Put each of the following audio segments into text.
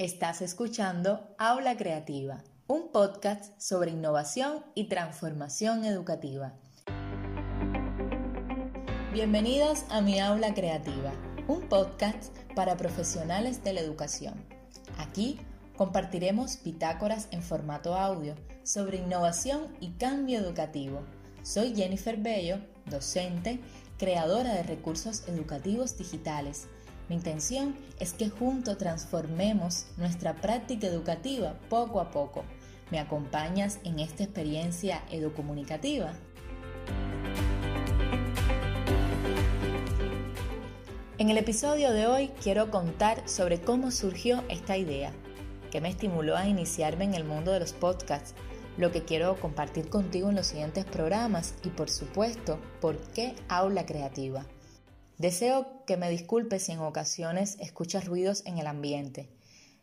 Estás escuchando Aula Creativa, un podcast sobre innovación y transformación educativa. Bienvenidos a mi Aula Creativa, un podcast para profesionales de la educación. Aquí compartiremos bitácoras en formato audio sobre innovación y cambio educativo. Soy Jennifer Bello, docente, creadora de recursos educativos digitales mi intención es que juntos transformemos nuestra práctica educativa poco a poco. ¿Me acompañas en esta experiencia educomunicativa? En el episodio de hoy quiero contar sobre cómo surgió esta idea, que me estimuló a iniciarme en el mundo de los podcasts, lo que quiero compartir contigo en los siguientes programas y por supuesto, por qué aula creativa. Deseo que me disculpes si en ocasiones escuchas ruidos en el ambiente.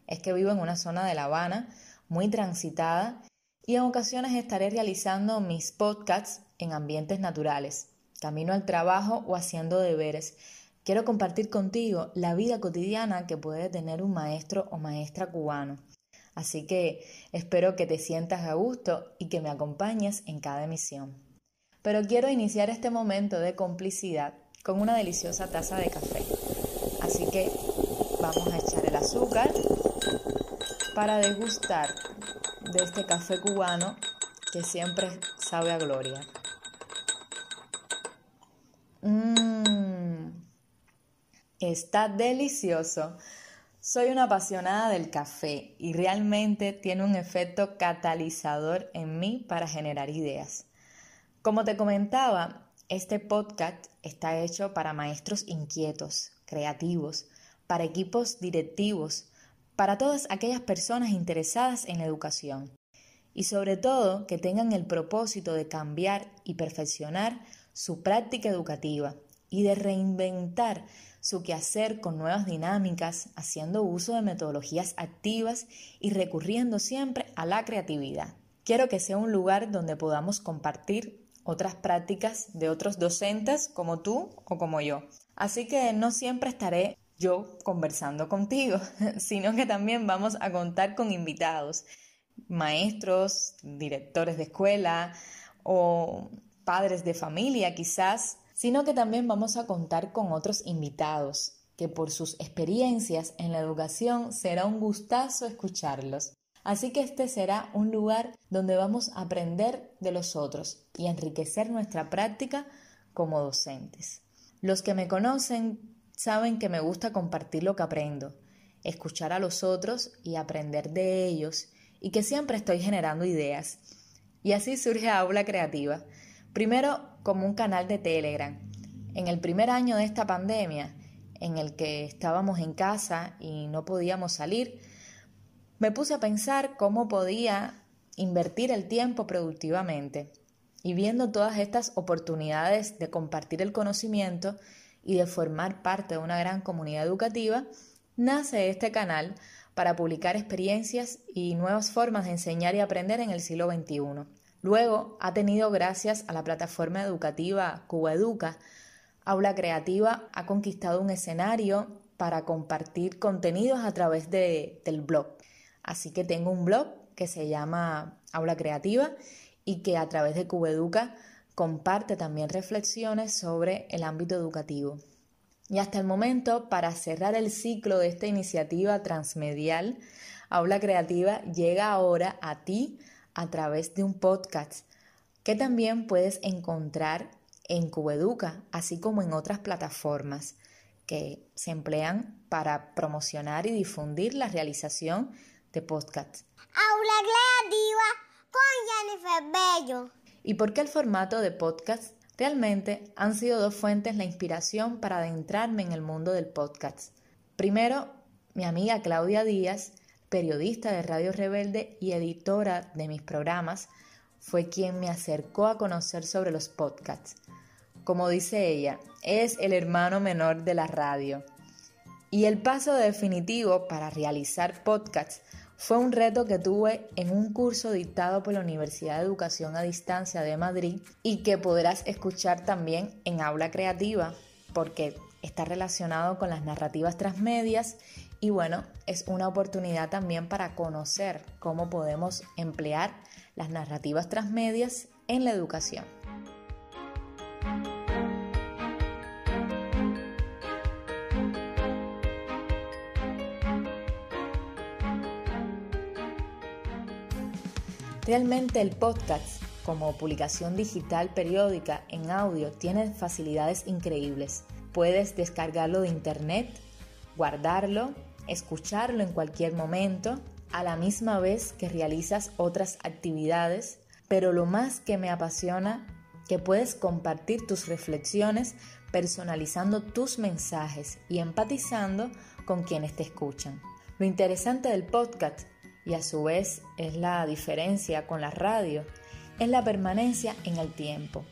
Es que vivo en una zona de La Habana muy transitada y en ocasiones estaré realizando mis podcasts en ambientes naturales, camino al trabajo o haciendo deberes. Quiero compartir contigo la vida cotidiana que puede tener un maestro o maestra cubano. Así que espero que te sientas a gusto y que me acompañes en cada emisión. Pero quiero iniciar este momento de complicidad con una deliciosa taza de café. Así que vamos a echar el azúcar para degustar de este café cubano que siempre sabe a gloria. Mmm, está delicioso. Soy una apasionada del café y realmente tiene un efecto catalizador en mí para generar ideas. Como te comentaba, este podcast está hecho para maestros inquietos, creativos, para equipos directivos, para todas aquellas personas interesadas en la educación y sobre todo que tengan el propósito de cambiar y perfeccionar su práctica educativa y de reinventar su quehacer con nuevas dinámicas, haciendo uso de metodologías activas y recurriendo siempre a la creatividad. Quiero que sea un lugar donde podamos compartir otras prácticas de otros docentes como tú o como yo. Así que no siempre estaré yo conversando contigo, sino que también vamos a contar con invitados, maestros, directores de escuela o padres de familia quizás, sino que también vamos a contar con otros invitados que por sus experiencias en la educación será un gustazo escucharlos. Así que este será un lugar donde vamos a aprender de los otros y enriquecer nuestra práctica como docentes. Los que me conocen saben que me gusta compartir lo que aprendo, escuchar a los otros y aprender de ellos y que siempre estoy generando ideas. Y así surge Aula Creativa, primero como un canal de Telegram. En el primer año de esta pandemia, en el que estábamos en casa y no podíamos salir, me puse a pensar cómo podía invertir el tiempo productivamente y viendo todas estas oportunidades de compartir el conocimiento y de formar parte de una gran comunidad educativa, nace este canal para publicar experiencias y nuevas formas de enseñar y aprender en el siglo XXI. Luego ha tenido, gracias a la plataforma educativa Cuba Educa, Aula Creativa ha conquistado un escenario para compartir contenidos a través de, del blog. Así que tengo un blog que se llama Aula Creativa y que a través de Cubeduca comparte también reflexiones sobre el ámbito educativo. Y hasta el momento, para cerrar el ciclo de esta iniciativa transmedial, Aula Creativa llega ahora a ti a través de un podcast que también puedes encontrar en Cubeduca, así como en otras plataformas que se emplean para promocionar y difundir la realización de podcast. Aula Creativa con Jennifer Bello. ¿Y por qué el formato de podcast? Realmente han sido dos fuentes la inspiración para adentrarme en el mundo del podcast. Primero, mi amiga Claudia Díaz, periodista de Radio Rebelde y editora de mis programas, fue quien me acercó a conocer sobre los podcasts. Como dice ella, es el hermano menor de la radio. Y el paso definitivo para realizar podcasts fue un reto que tuve en un curso dictado por la Universidad de Educación a Distancia de Madrid y que podrás escuchar también en Aula Creativa porque está relacionado con las narrativas transmedias Y bueno, es una oportunidad también para conocer cómo podemos emplear las narrativas transmedias en la educación. Realmente el podcast como publicación digital periódica en audio tiene facilidades increíbles. Puedes descargarlo de internet, guardarlo, escucharlo en cualquier momento, a la misma vez que realizas otras actividades, pero lo más que me apasiona, que puedes compartir tus reflexiones personalizando tus mensajes y empatizando con quienes te escuchan. Lo interesante del podcast y a su vez es la diferencia con la radio, es la permanencia en el tiempo.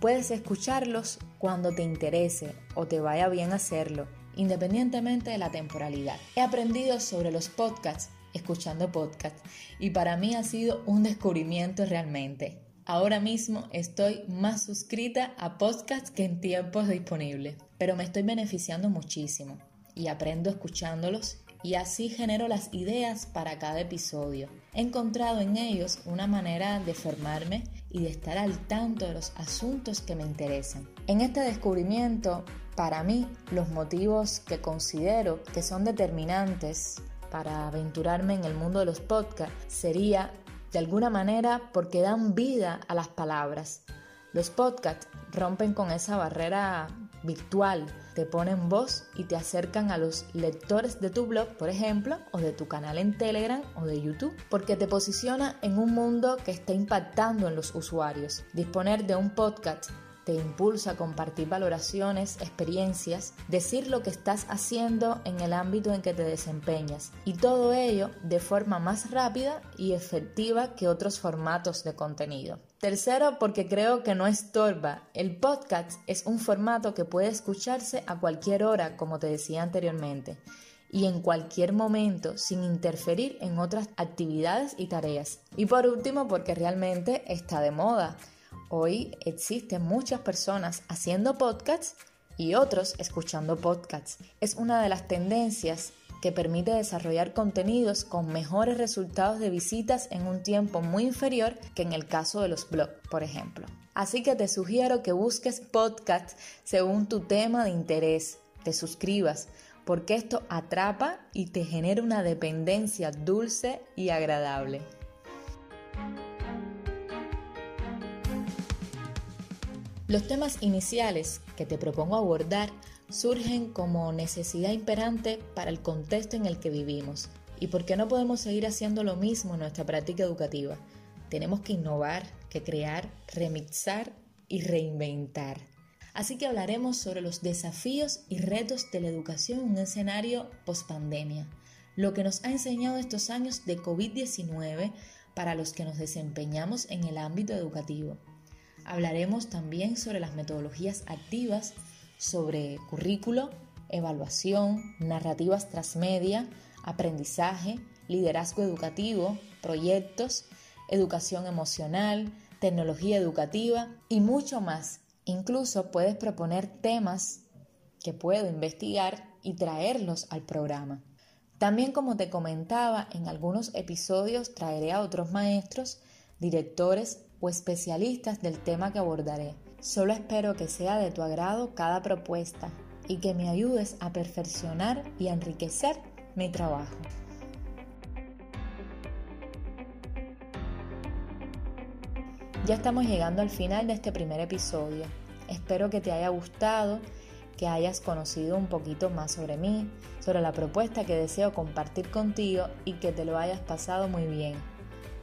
Puedes escucharlos cuando te interese o te vaya bien hacerlo, independientemente de la temporalidad. He aprendido sobre los podcasts escuchando podcasts y para mí ha sido un descubrimiento realmente. Ahora mismo estoy más suscrita a podcasts que en tiempos disponibles, pero me estoy beneficiando muchísimo y aprendo escuchándolos y así genero las ideas para cada episodio. He encontrado en ellos una manera de formarme y de estar al tanto de los asuntos que me interesan. En este descubrimiento, para mí, los motivos que considero que son determinantes para aventurarme en el mundo de los podcasts sería, de alguna manera, porque dan vida a las palabras. Los podcasts rompen con esa barrera virtual, te ponen voz y te acercan a los lectores de tu blog, por ejemplo, o de tu canal en Telegram o de YouTube, porque te posiciona en un mundo que está impactando en los usuarios. Disponer de un podcast te impulsa a compartir valoraciones, experiencias, decir lo que estás haciendo en el ámbito en que te desempeñas y todo ello de forma más rápida y efectiva que otros formatos de contenido. Tercero, porque creo que no estorba. El podcast es un formato que puede escucharse a cualquier hora, como te decía anteriormente, y en cualquier momento sin interferir en otras actividades y tareas. Y por último, porque realmente está de moda. Hoy existen muchas personas haciendo podcasts y otros escuchando podcasts. Es una de las tendencias que permite desarrollar contenidos con mejores resultados de visitas en un tiempo muy inferior que en el caso de los blogs, por ejemplo. Así que te sugiero que busques podcasts según tu tema de interés, te suscribas, porque esto atrapa y te genera una dependencia dulce y agradable. Los temas iniciales que te propongo abordar surgen como necesidad imperante para el contexto en el que vivimos. ¿Y por qué no podemos seguir haciendo lo mismo en nuestra práctica educativa? Tenemos que innovar, que crear, remixar y reinventar. Así que hablaremos sobre los desafíos y retos de la educación en un escenario post-pandemia, lo que nos ha enseñado estos años de COVID-19 para los que nos desempeñamos en el ámbito educativo. Hablaremos también sobre las metodologías activas sobre currículo, evaluación, narrativas transmedia, aprendizaje, liderazgo educativo, proyectos, educación emocional, tecnología educativa y mucho más. Incluso puedes proponer temas que puedo investigar y traerlos al programa. También como te comentaba, en algunos episodios traeré a otros maestros, directores o especialistas del tema que abordaré. Solo espero que sea de tu agrado cada propuesta y que me ayudes a perfeccionar y enriquecer mi trabajo. Ya estamos llegando al final de este primer episodio. Espero que te haya gustado, que hayas conocido un poquito más sobre mí, sobre la propuesta que deseo compartir contigo y que te lo hayas pasado muy bien.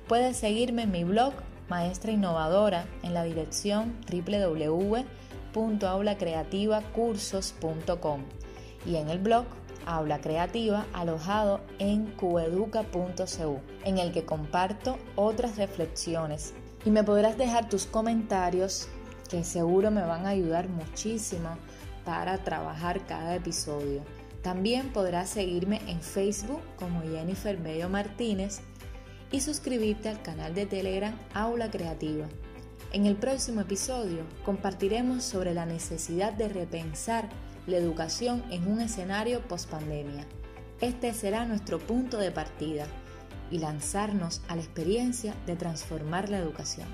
Puedes seguirme en mi blog maestra innovadora en la dirección www.aulacreativacursos.com y en el blog Aula Creativa alojado en cueduca.cu, en el que comparto otras reflexiones. Y me podrás dejar tus comentarios que seguro me van a ayudar muchísimo para trabajar cada episodio. También podrás seguirme en Facebook como Jennifer Bello Martínez y suscribirte al canal de Telegram Aula Creativa. En el próximo episodio compartiremos sobre la necesidad de repensar la educación en un escenario post-pandemia. Este será nuestro punto de partida y lanzarnos a la experiencia de transformar la educación.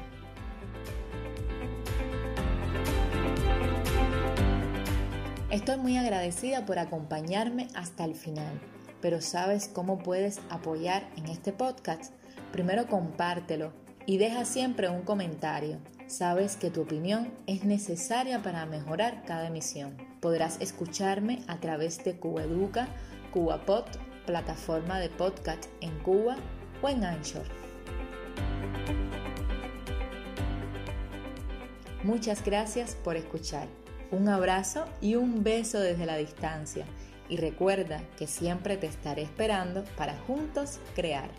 Estoy muy agradecida por acompañarme hasta el final, pero ¿sabes cómo puedes apoyar en este podcast? Primero compártelo y deja siempre un comentario. Sabes que tu opinión es necesaria para mejorar cada emisión. Podrás escucharme a través de CubaEduca, CubaPod, plataforma de podcast en Cuba o en Anchor. Muchas gracias por escuchar. Un abrazo y un beso desde la distancia. Y recuerda que siempre te estaré esperando para juntos crear.